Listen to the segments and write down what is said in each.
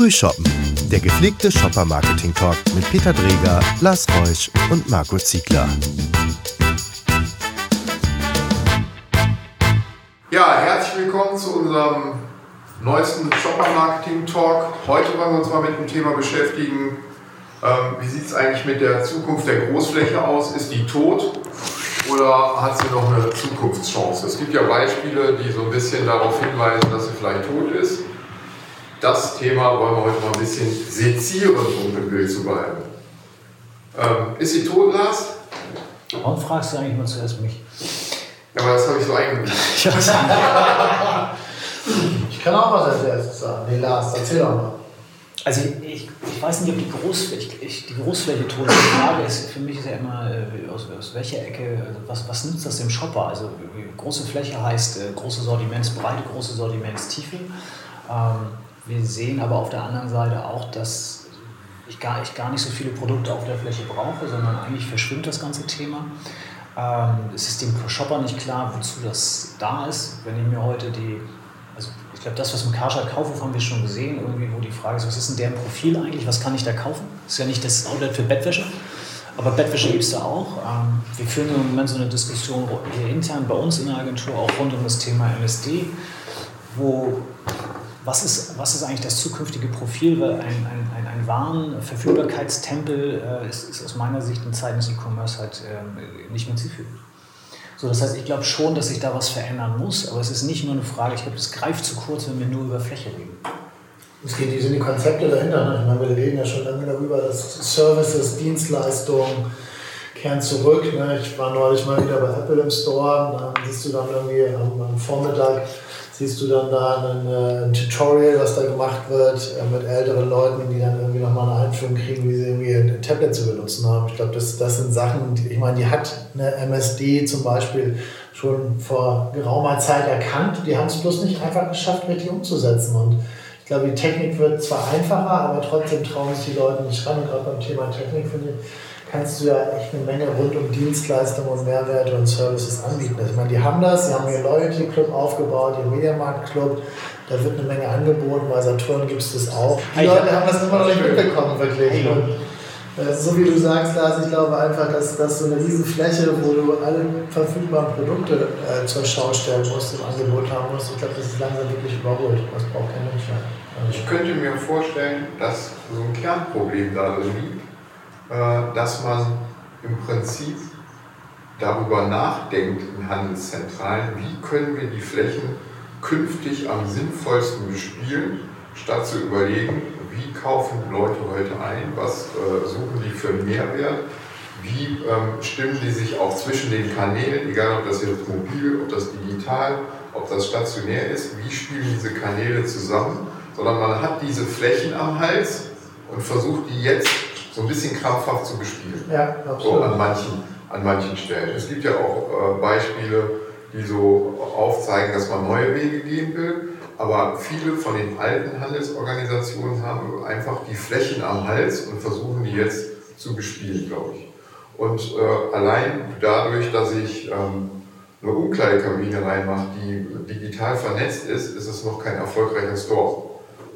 Frühshoppen, der gepflegte Shopper-Marketing-Talk mit Peter Dreger, Lars Reusch und Marco Ziegler. Ja, herzlich willkommen zu unserem neuesten Shopper-Marketing-Talk. Heute wollen wir uns mal mit dem Thema beschäftigen, ähm, wie sieht es eigentlich mit der Zukunft der Großfläche aus? Ist die tot oder hat sie noch eine Zukunftschance? Es gibt ja Beispiele, die so ein bisschen darauf hinweisen, dass sie vielleicht tot ist. Das Thema wollen wir heute mal ein bisschen sezieren, um im Bild zu bleiben. Ähm, ist sie tot, Lars? Warum fragst du eigentlich mal zuerst mich? Ja, aber das habe ich so eingebildet. ich kann auch was als erstes sagen. Nee, Lars, erzähl doch mal. Also ich, ich weiß nicht, ob die Großfläche, ich, die Großfläche tot ist. Die Frage ist, für mich ist ja immer, äh, aus, aus welcher Ecke, also was, was nützt das dem Shopper? Also große Fläche heißt äh, große Sortimentsbreite, große Sortimentstiefe. Ähm, wir sehen aber auf der anderen Seite auch, dass ich gar, ich gar nicht so viele Produkte auf der Fläche brauche, sondern eigentlich verschwimmt das ganze Thema. Ähm, es ist dem Shopper nicht klar, wozu das da ist. Wenn ich mir heute die ich glaube, das, was im Karstadt kaufe, haben wir schon gesehen, irgendwie, wo die Frage ist, was ist denn deren Profil eigentlich, was kann ich da kaufen? Ist ja nicht das Outlet für Bettwäsche, aber Bettwäsche gibt es da auch. Ähm, wir führen im Moment so eine Diskussion hier intern bei uns in der Agentur auch rund um das Thema MSD, wo was ist, was ist eigentlich das zukünftige Profil? Weil ein, ein, ein, ein Warenverfügbarkeitstempel äh, ist, ist aus meiner Sicht in Zeiten des E-Commerce halt äh, nicht mehr zielführend. So, das heißt, ich glaube schon, dass sich da was verändern muss, aber es ist nicht nur eine Frage, ich glaube, es greift zu kurz, wenn wir nur über Fläche reden. Es geht, die sind die Konzepte dahinter. Ne? Ich meine, wir reden ja schon lange darüber, dass Services, Dienstleistungen kehren zurück. Ne? Ich war neulich mal wieder bei Apple im Store, da siehst du dann irgendwie am Vormittag siehst du dann da ein, äh, ein, Tutorial, was da gemacht wird äh, mit älteren Leuten, die dann irgendwie nochmal eine Einführung kriegen, wie sie irgendwie ein Tablet zu benutzen haben. Ich glaube, das, das sind Sachen, die, ich meine, die hat eine MSD zum Beispiel schon vor geraumer Zeit erkannt. Die haben es bloß nicht einfach geschafft, richtig umzusetzen. Und ich glaube, die Technik wird zwar einfacher, aber trotzdem trauen sich die Leute nicht ran. Und gerade beim Thema Technik finde ich, kannst du ja echt eine Menge rund um Dienstleistungen und Mehrwerte und Services anbieten. Also ich meine, die haben das, sie haben ihren Loyalty Club aufgebaut, ihren Mediamarkt Club, da wird eine Menge angeboten, bei Saturn gibt es das auch. Die Leute haben das immer noch nicht mitbekommen, wirklich. Und, äh, so wie du sagst, Lars, ich glaube einfach, dass das so eine riesen Fläche, wo du alle verfügbaren Produkte äh, zur Schau stellen musst, im Angebot haben musst, ich glaube, das ist langsam wirklich überholt. Das braucht kein Mensch mehr. Also ich könnte mir vorstellen, dass so ein Kernproblem darin liegt, dass man im Prinzip darüber nachdenkt in Handelszentralen, wie können wir die Flächen künftig am sinnvollsten bespielen, statt zu überlegen, wie kaufen Leute heute ein, was äh, suchen die für einen Mehrwert, wie ähm, stimmen die sich auch zwischen den Kanälen, egal ob das jetzt mobil, ob das digital, ob das stationär ist, wie spielen diese Kanäle zusammen, sondern man hat diese Flächen am Hals und versucht die jetzt so ein bisschen krampfhaft zu bespielen. Ja, absolut. So an manchen, an manchen Stellen. Es gibt ja auch äh, Beispiele, die so aufzeigen, dass man neue Wege gehen will. Aber viele von den alten Handelsorganisationen haben einfach die Flächen am Hals und versuchen die jetzt zu bespielen, glaube ich. Und äh, allein dadurch, dass ich ähm, eine Umkleidekabine reinmache, die digital vernetzt ist, ist es noch kein erfolgreicher Store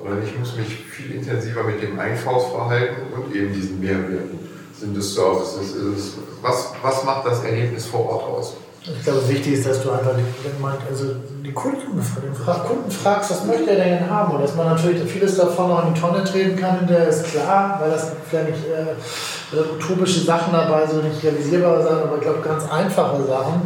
sondern ich muss mich viel intensiver mit dem Einkaufsverhalten und eben diesen Mehrwerten sind des Services. Ist was, was macht das Erlebnis vor Ort aus? Ich glaube, wichtig ist, dass du einfach wenn man, also die Kunden, den Kunden fragst, was möchte er denn haben? Und dass man natürlich vieles davon noch in die Tonne treten kann, der ist klar, weil das vielleicht nicht äh, utopische Sachen dabei, so nicht realisierbare Sachen, aber ich glaube, ganz einfache Sachen.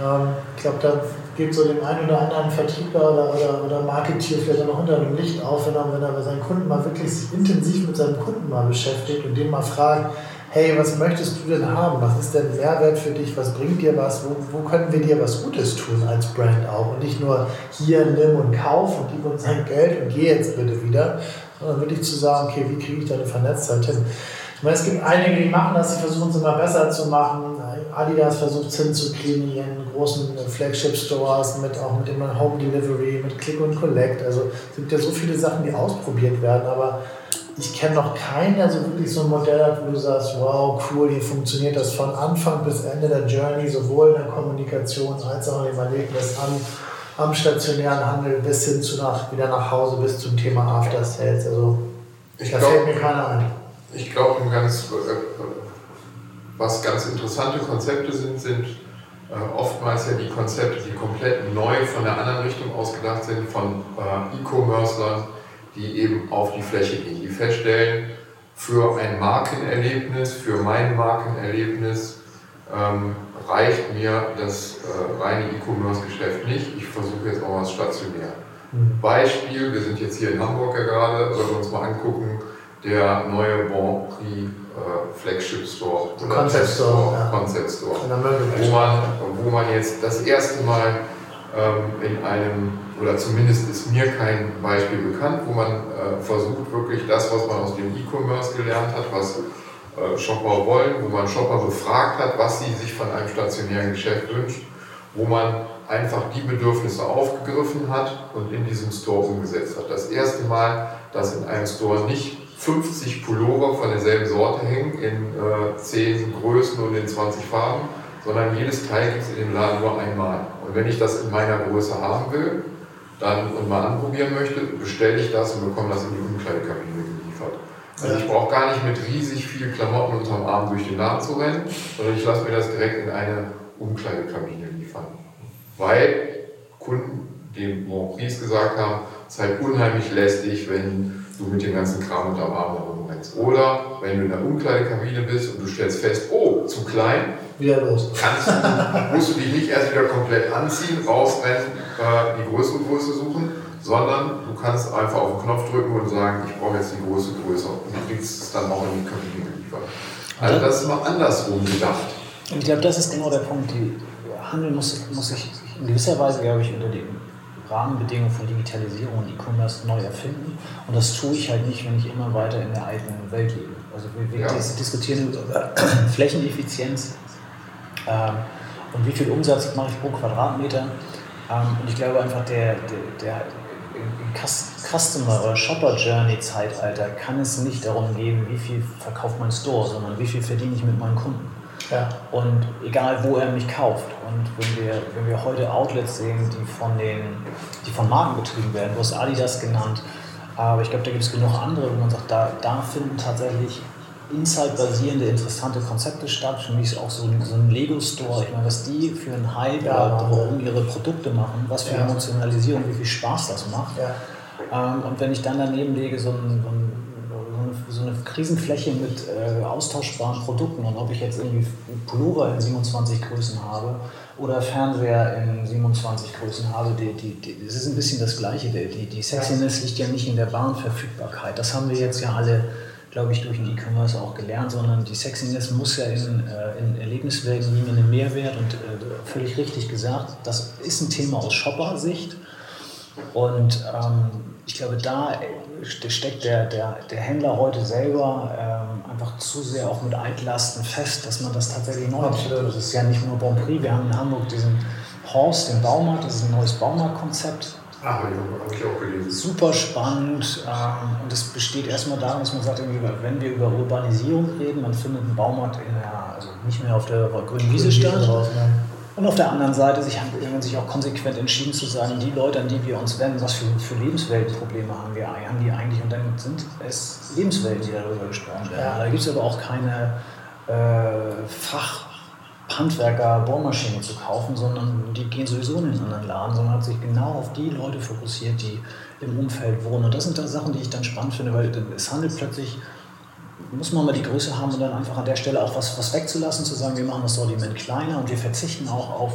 Ähm, ich glaube, da geht so dem einen oder anderen Vertriebler oder, oder, oder Marketier vielleicht auch noch unter dem Licht auf, wenn er, wenn er seinen Kunden mal wirklich intensiv mit seinem Kunden mal beschäftigt und den mal fragt, hey, was möchtest du denn haben? Was ist denn Mehrwert für dich? Was bringt dir was? Wo, wo können wir dir was Gutes tun als Brand auch? Und nicht nur hier nimm und kauf und gib uns dein Geld und geh jetzt bitte wieder, sondern wirklich zu sagen, okay, wie kriege ich deine Vernetztheit hin? Ich meine, es gibt einige, die machen das, die versuchen es immer besser zu machen. Adidas versucht es hinzukriegen in ihren großen Flagship-Stores, mit, auch mit dem Home Delivery, mit Click und Collect. Also es gibt ja so viele Sachen, die ausprobiert werden, aber ich kenne noch keinen, der so wirklich so ein Modell hat, wo du sagst, wow, cool, hier funktioniert das von Anfang bis Ende der Journey, sowohl in der Kommunikation als auch im Erlebnis an am stationären Handel bis hin zu nach, wieder nach Hause bis zum Thema After Sales. Also Ich da glaub- fällt mir keiner ein. Ich glaube, ein ganz, äh, was ganz interessante Konzepte sind, sind äh, oftmals ja die Konzepte, die komplett neu von der anderen Richtung ausgedacht sind, von äh, E-Commercern, die eben auf die Fläche gehen, die feststellen, für ein Markenerlebnis, für mein Markenerlebnis ähm, reicht mir das äh, reine E-Commerce-Geschäft nicht. Ich versuche jetzt auch was stationär. Beispiel, wir sind jetzt hier in Hamburg ja gerade, wenn wir uns mal angucken, der neue Bon Prix äh, Flagship Store. oder Concept Test Store, ja. Concept Store. Wo man, wo man jetzt das erste Mal ähm, in einem, oder zumindest ist mir kein Beispiel bekannt, wo man äh, versucht, wirklich das, was man aus dem E-Commerce gelernt hat, was äh, Shopper wollen, wo man Shopper befragt hat, was sie sich von einem stationären Geschäft wünscht, wo man einfach die Bedürfnisse aufgegriffen hat und in diesem Store umgesetzt hat. Das erste Mal, dass in einem Store nicht 50 Pullover von derselben Sorte hängen, in äh, 10 Größen und in 20 Farben, sondern jedes Teil gibt es in dem Laden nur einmal. Und wenn ich das in meiner Größe haben will dann, und mal anprobieren möchte, bestelle ich das und bekomme das in die Umkleidekabine geliefert. Also ich brauche gar nicht mit riesig viel Klamotten unterm Arm durch den Laden zu rennen, sondern ich lasse mir das direkt in eine Umkleidekabine liefern. Weil Kunden dem Grand Prix gesagt haben, es ist halt unheimlich lästig, wenn du mit dem ganzen Kram unterm Arm herumrennst. Oder wenn du in der Umkleidekabine bist und du stellst fest, oh, zu klein, Wieder los. kannst du, musst du dich nicht erst wieder komplett anziehen, rausrennen, äh, die größere Größe suchen, sondern du kannst einfach auf den Knopf drücken und sagen, ich brauche jetzt die große Größe und du kriegst es dann auch in die Kabine geliefert. Also das ist mal andersrum gedacht. Und ich glaube, das ist genau der Punkt. Die Handel muss, muss sich in gewisser Weise, glaube ich, unter den Rahmenbedingungen von Digitalisierung und E-Commerce neu erfinden. Und das tue ich halt nicht, wenn ich immer weiter in der alten Welt lebe. Also wir, wir Ja. dis- diskutieren über Flächeneffizienz ähm, und wie viel Umsatz mache ich pro Quadratmeter. Ähm, und ich glaube einfach, der, der, der Customer- oder Shopper-Journey-Zeitalter kann es nicht darum gehen, wie viel verkauft mein Store, sondern wie viel verdiene ich mit meinen Kunden. Ja. Und egal, wo er mich kauft. Und wenn wir, wenn wir heute Outlets sehen, die von, den, die von Marken betrieben werden, du hast Adidas genannt, aber ich glaube, da gibt es genug andere, wo man sagt, da, da finden tatsächlich Insight-basierende, interessante Konzepte statt. Für mich ist auch so ein, so ein Lego-Store, ich meine, was die für einen Hype Ja, darum ihre Produkte machen, was für Ja. Emotionalisierung, wie viel Spaß das macht. Ja. Ähm, und wenn ich dann daneben lege, so, ein, so, ein, so eine, Riesenfläche mit äh, austauschbaren Produkten und ob ich jetzt irgendwie Pullover in 27 Größen habe oder Fernseher in 27 Größen habe, die, die, die, das ist ein bisschen das Gleiche. Die, die, Sexiness liegt ja nicht in der Warenverfügbarkeit. Das haben wir jetzt ja alle, glaube ich, durch den E-Commerce auch gelernt, sondern die Sexiness muss ja in, äh, in Erlebniswelten liegen, einen Mehrwert und äh, völlig richtig gesagt, das ist ein Thema aus Shopper-Sicht. Und ähm, ich glaube, da äh, steckt der, der, der Händler heute selber ähm, einfach zu sehr auch mit Altlasten fest, dass man das tatsächlich neu. Absolut. Das ist ja nicht nur Bon Prix, wir haben in Hamburg diesen Horst, den Baumarkt, das ist ein neues Baumarktkonzept. Ah, gelesen. Super spannend ähm, und das besteht erstmal darin, dass man sagt, wenn wir über Urbanisierung reden, man findet einen Baumarkt in der, also nicht mehr auf der grünen Wiese statt? Und auf der anderen Seite sich, haben sich auch konsequent entschieden zu sagen, die Leute, an die wir uns wenden, was für, für Lebensweltenprobleme haben, wir, haben die eigentlich? Und dann sind es Lebenswelten, die darüber gesprochen werden. Ja. Da gibt es aber auch keine äh, Fachhandwerker Bohrmaschine zu kaufen, sondern die gehen sowieso in einen anderen Laden, sondern hat sich genau auf die Leute fokussiert, die im Umfeld wohnen. Und das sind dann Sachen, die ich dann spannend finde, weil es handelt plötzlich muss man mal die Größe haben dann einfach an der Stelle auch was, was wegzulassen, zu sagen, wir machen das Sortiment kleiner und wir verzichten auch auf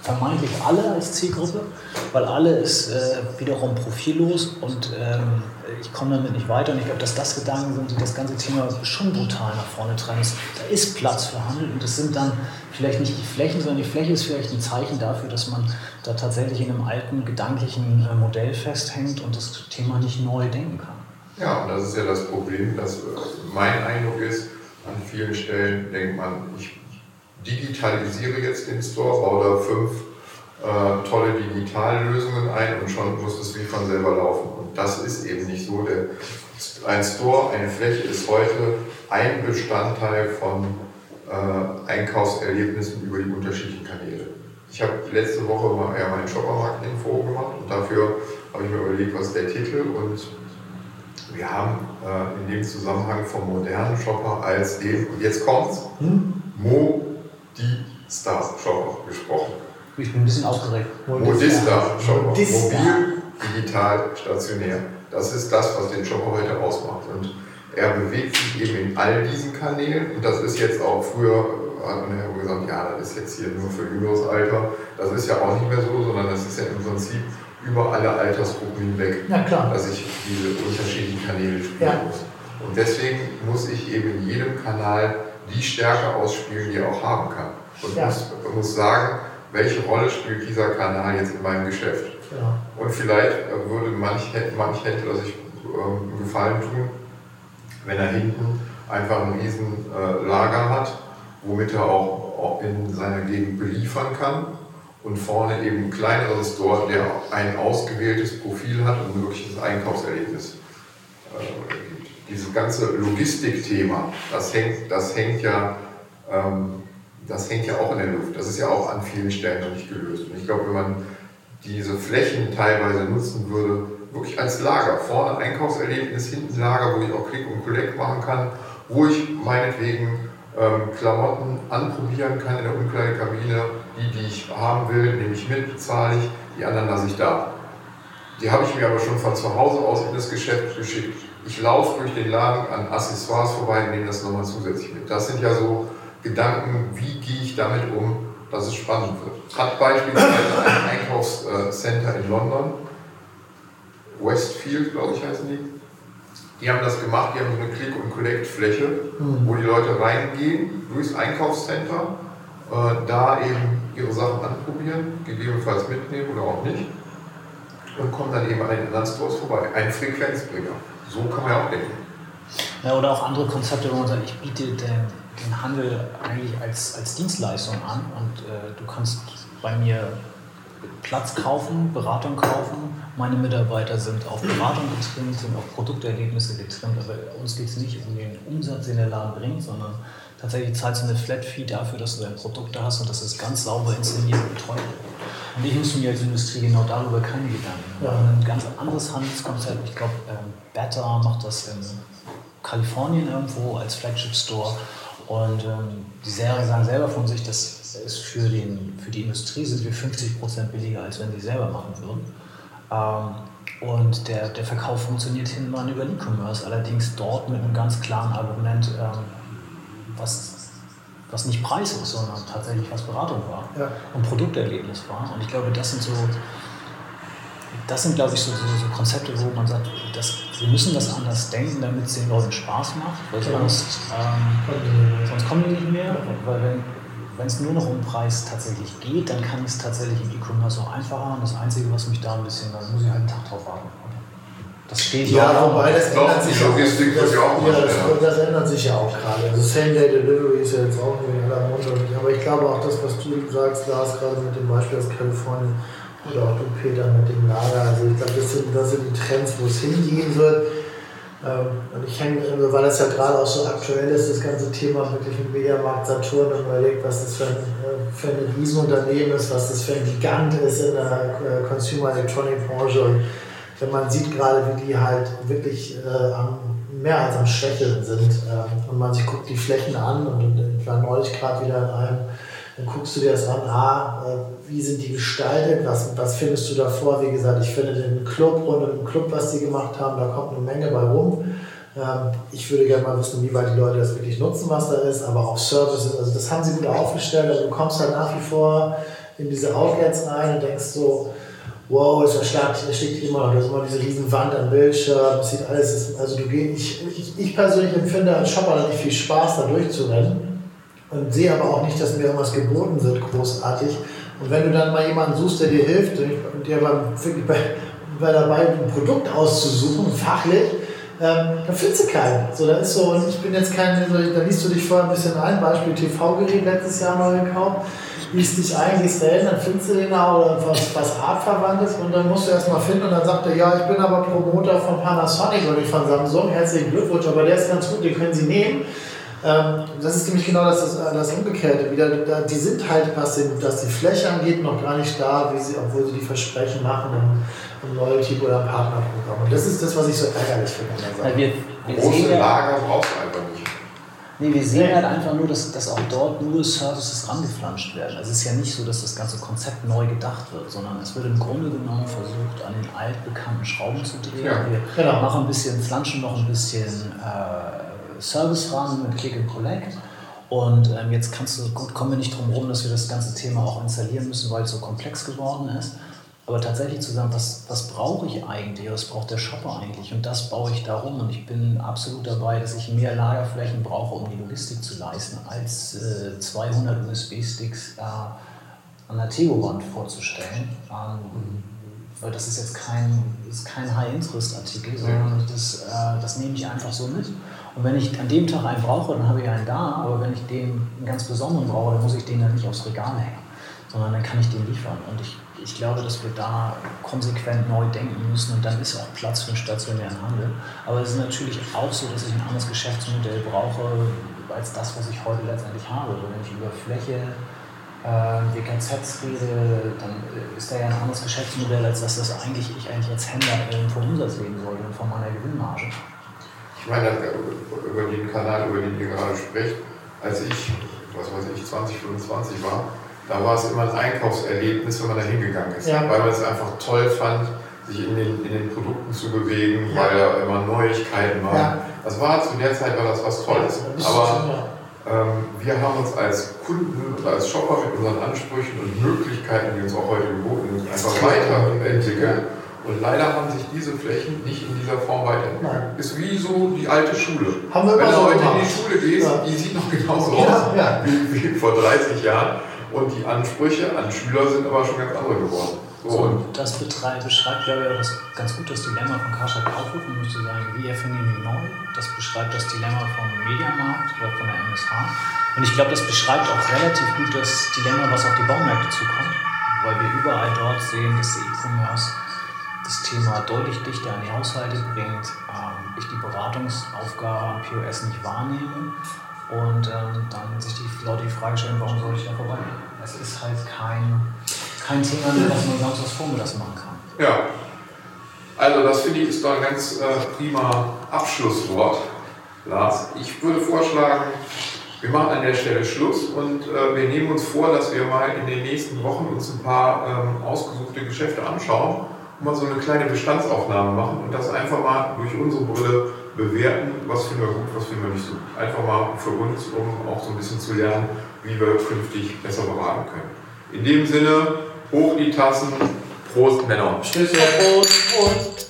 vermeintlich alle als Zielgruppe, weil alle ist äh, wiederum profillos und ähm, ich komme damit nicht weiter und ich glaube, dass das Gedanken sind, die das ganze Thema schon brutal nach vorne treiben. Da ist Platz für Handel und das sind dann vielleicht nicht die Flächen, sondern die Fläche ist vielleicht ein Zeichen dafür, dass man da tatsächlich in einem alten gedanklichen äh, Modell festhängt und das Thema nicht neu denken kann. Ja, und das ist ja das Problem, dass äh, mein Eindruck ist, an vielen Stellen denkt man, ich digitalisiere jetzt den Store, baue da fünf äh, tolle Digitallösungen ein und schon muss es wie von selber laufen. Und das ist eben nicht so. Der, ein Store, eine Fläche ist heute ein Bestandteil von äh, Einkaufserlebnissen über die unterschiedlichen Kanäle. ich habe letzte Woche mal eher mein Shopper-Marketing-Forum gemacht und dafür habe ich mir überlegt, was der Titel und wir haben äh, in dem Zusammenhang vom modernen Shopper als den, und jetzt kommt's, hm? Modista Shopper gesprochen. Ich bin ein bisschen aufgeregt. Modista Shopper. Modista. Mobil, digital, stationär. Das ist das, was den Shopper heute ausmacht. Und er bewegt sich eben in all diesen Kanälen und das ist jetzt auch früher hat man ja gesagt, ja, das ist jetzt hier nur für jüngeres Alter. Das ist ja auch nicht mehr so, sondern das ist ja im Prinzip über alle Altersgruppen hinweg, ja, klar. dass ich diese unterschiedlichen Kanäle spielen ja. muss. Und deswegen muss ich eben in jedem Kanal die Stärke ausspielen, die er auch haben kann. Und ja. muss, muss sagen, welche Rolle spielt dieser Kanal jetzt in meinem Geschäft. Ja. Und vielleicht äh, würde manch, manch Händler sich ähm, einen Gefallen tun, wenn er hinten einfach ein riesen äh, Lager hat, womit er auch in seiner Gegend beliefern kann und vorne eben ein kleineres Store, der ein ausgewähltes Profil hat und ein wirkliches Einkaufserlebnis äh, Dieses ganze Logistikthema, das hängt, das hängt ja ähm, das hängt ja auch in der Luft. Das ist ja auch an vielen Stellen noch nicht gelöst. Und ich glaube, wenn man diese Flächen teilweise nutzen würde, wirklich als Lager, vorne Einkaufserlebnis, hinten Lager, wo ich auch Click und Collect machen kann, wo ich meinetwegen ähm, Klamotten anprobieren kann in der Umkleidekabine. Die, die ich haben will, nehme ich mit, bezahle ich, die anderen lasse ich da. Die habe ich mir aber schon von zu Hause aus in das Geschäft geschickt. Ich laufe durch den Laden an Accessoires vorbei und nehme das nochmal zusätzlich mit. Das sind ja so Gedanken, wie gehe ich damit um, dass es spannend wird. Hat beispielsweise ein Einkaufscenter in London, Westfield, glaube ich, heißen die. Die haben das gemacht, die haben so eine Click- und Collect-Fläche, mhm. wo die Leute reingehen durchs Einkaufscenter, da eben ihre Sachen anprobieren, gegebenenfalls mitnehmen oder auch nicht und kommen dann eben an den anderen vorbei. Ein Frequenzbringer. So kann man ja auch denken. Ja, oder auch andere Konzepte, wo man sagt, ich biete den, den Handel eigentlich als, als Dienstleistung an und äh, du kannst bei mir Platz kaufen, Beratung kaufen. Meine Mitarbeiter sind auf Beratung getrimmt, sind auf Produkterlebnisse getrimmt. Aber uns geht es nicht um den Umsatz, den der Laden bringt, sondern tatsächlich zahlst du eine Flat Fee dafür, dass du dein Produkt da hast und dass es ganz sauber inszeniert und betreut wird. Und ich muss mir als Industrie genau darüber keine Gedanken machen. Ein ganz anderes Handelskonzept. Ich glaube, ähm, Better macht das in Kalifornien irgendwo als Flagship Store. Und ähm, die Serie sagen selber von sich, dass ist für, den, für die Industrie sind wir 50 Prozent billiger, als wenn sie selber machen würden. Ähm, und der, der Verkauf funktioniert hinten mal über E-Commerce, allerdings dort mit einem ganz klaren Argument, ähm, was, was nicht Preis ist, sondern tatsächlich was Beratung war ja. und Produkterlebnis war. Und ich glaube, das sind so, das sind, glaube ich, so, so, so Konzepte, wo man sagt, das, wir müssen das anders denken, damit es den Leuten Spaß macht, weil sonst, ähm, sonst kommen die nicht mehr. Weil wenn, wenn es nur noch um Preis tatsächlich geht, dann kann ich es tatsächlich im E-Commerce auch einfacher machen. Das Einzige, was mich da ein bisschen, da muss ich halt einen Tag drauf warten. Das steht ja, wobei das ändert sich auch. Das, das, ja, das, das, ändert sich ja auch gerade. Also Same-Day-Delivery ist ja jetzt auch irgendwie in aller Munde. Aber ich glaube auch das, was du sagst, Lars, gerade mit dem Beispiel aus Kalifornien oder auch du, Peter, mit dem Lager. Also ich glaube, das sind, das sind die Trends, wo es hingehen wird. Ähm, und ich hänge, also weil das ja gerade auch so aktuell ist, das ganze Thema wirklich mit Mediamarkt Saturn und überlegt, was das für ein, äh, für ein Riesenunternehmen ist, was das für ein Gigant ist in der äh, Consumer Electronic Branche. Und wenn man sieht gerade, wie die halt wirklich äh, mehr als am Schwächeln sind äh, und man sich guckt die Flächen an und ich war neulich gerade wieder in einem dann guckst du dir das an, ah, äh, wie sind die gestaltet, was, was findest du davor? Wie gesagt, ich finde den Club und im Club, was die gemacht haben, da kommt eine Menge bei rum. Ähm, ich würde gerne mal wissen, wie weit die Leute das wirklich nutzen, was da ist, aber auch Services, also das haben sie gut aufgestellt, also du kommst halt nach wie vor in diese Outlets rein und denkst so, wow, ist erschlagt, da steht immer noch, da ist immer diese riesen Wand am Bildschirm, das sieht alles, also du gehst, ich, ich, ich persönlich empfinde als Shopper nicht viel Spaß, da durchzurennen und sehe aber auch nicht, dass mir irgendwas geboten wird, großartig. Und wenn du dann mal jemanden suchst, der dir hilft, und dir beim, bei, bei dabei ein Produkt auszusuchen, fachlich, ähm, dann findest du keinen. So, da ist so, und ich bin jetzt kein, da liest du dich vorher ein bisschen ein, Beispiel TV-Gerät letztes Jahr neu gekauft, liest dich ein, gehst da hin, dann findest du den da oder was, was artverwandtes und dann musst du erstmal finden und dann sagt er, ja, ich bin aber Promoter von Panasonic und nicht von Samsung, herzlichen Glückwunsch, aber der ist ganz gut, den können Sie nehmen. Ähm, das ist nämlich genau das, das, das Umgekehrte wieder. Die sind halt, was, den, was die Fläche angeht, noch gar nicht da, wie sie, obwohl sie die Versprechen machen im, im Loyalty oder Partnerprogramm. Und das ist das, was ich so ärgerlich finde. Weil wir, wir Große Lager brauchst du einfach nicht. Nee, wir sehen halt einfach nur, dass, dass auch dort nur Services rangeflanscht werden. Also es ist ja nicht so, dass das ganze Konzept neu gedacht wird, sondern es wird im Grunde genommen versucht, an den altbekannten Schrauben zu drehen. Ja, wir genau. machen ein bisschen, flanschen noch ein bisschen äh, Service ran mit Click and Collect. Und ähm, jetzt kannst du, gut, kommen wir nicht drum herum, dass wir das ganze Thema auch installieren müssen, weil es so komplex geworden ist. Aber tatsächlich zu sagen, was, was brauche ich eigentlich, was braucht der Shopper eigentlich? Und das baue ich darum. Und ich bin absolut dabei, dass ich mehr Lagerflächen brauche, um die Logistik zu leisten, als äh, 200 USB-Sticks äh, an der Tego-Wand vorzustellen. Ähm, weil das ist jetzt kein, ist kein High-Interest-Artikel, sondern das, äh, das nehme ich einfach so mit. Und wenn ich an dem Tag einen brauche, dann habe ich einen da. Aber wenn ich den einen ganz besonderen brauche, dann muss ich den dann nicht aufs Regal hängen, sondern dann kann ich den liefern. Und ich ich glaube, dass wir da konsequent neu denken müssen und dann ist auch Platz für einen stationären Handel. Aber es ist natürlich auch so, dass ich ein anderes Geschäftsmodell brauche als das, was ich heute letztendlich habe. Wenn ich über Fläche, äh, WKZs rede, dann ist da ja ein anderes Geschäftsmodell, als dass das eigentlich ich eigentlich als Händler vom Umsatz leben sollte und von meiner Gewinnmarge. Ich meine, über den Kanal, über den ihr gerade sprecht, als ich, was weiß ich, 20, 25 war, da war es immer ein Einkaufserlebnis, wenn man da hingegangen ist. Ja. Weil man es einfach toll fand, sich in den, in den Produkten zu bewegen, ja. weil da immer Neuigkeiten waren. Ja. Das war zu der Zeit war das was Tolles. Aber ähm, wir haben uns als Kunden und als Shopper mit unseren Ansprüchen und Möglichkeiten, die uns auch heute geboten sind, einfach weiterentwickelt. Und leider haben sich diese Flächen nicht in dieser Form weiterentwickelt. Ist wie so die alte Schule. Haben wir Wenn du heute in die Schule gehst, die sieht noch genauso aus wie, wie vor 30 Jahren. Und die Ansprüche an Schüler sind aber schon ganz andere geworden. So, und das beschreibt, glaube ich, das ganz gut das Dilemma von Karstadt Kaufhof, nämlich zu sagen, wie erfinden wir neu. Das beschreibt das Dilemma vom Mediamarkt oder von der MSH. Und ich glaube, das beschreibt auch relativ gut das Dilemma, was auf die Baumärkte zukommt, weil wir überall dort sehen, dass der E-Commerce das Thema deutlich dichter an die Haushalte bringt, ähm, ich die Beratungsaufgabe am POS nicht wahrnehme und ähm, dann sich die Leute die Frage stellen, warum soll ich da vorbeigehen? Es ist halt kein, kein Thema, was man sonst was vormittags machen kann. Ja, also das finde ich ist doch ein ganz äh, prima Abschlusswort, Lars. Ich würde vorschlagen, wir machen an der Stelle Schluss und äh, wir nehmen uns vor, dass wir mal in den nächsten Wochen uns ein paar ähm, ausgesuchte Geschäfte anschauen und mal so eine kleine Bestandsaufnahme machen und das einfach mal durch unsere Brille bewerten, was finden wir gut, was finden wir nicht so gut. Einfach mal für uns, um auch so ein bisschen zu lernen, wie wir künftig besser beraten können. In dem Sinne, hoch die Tassen, Prost Männer. Tschüss, Prost, Prost.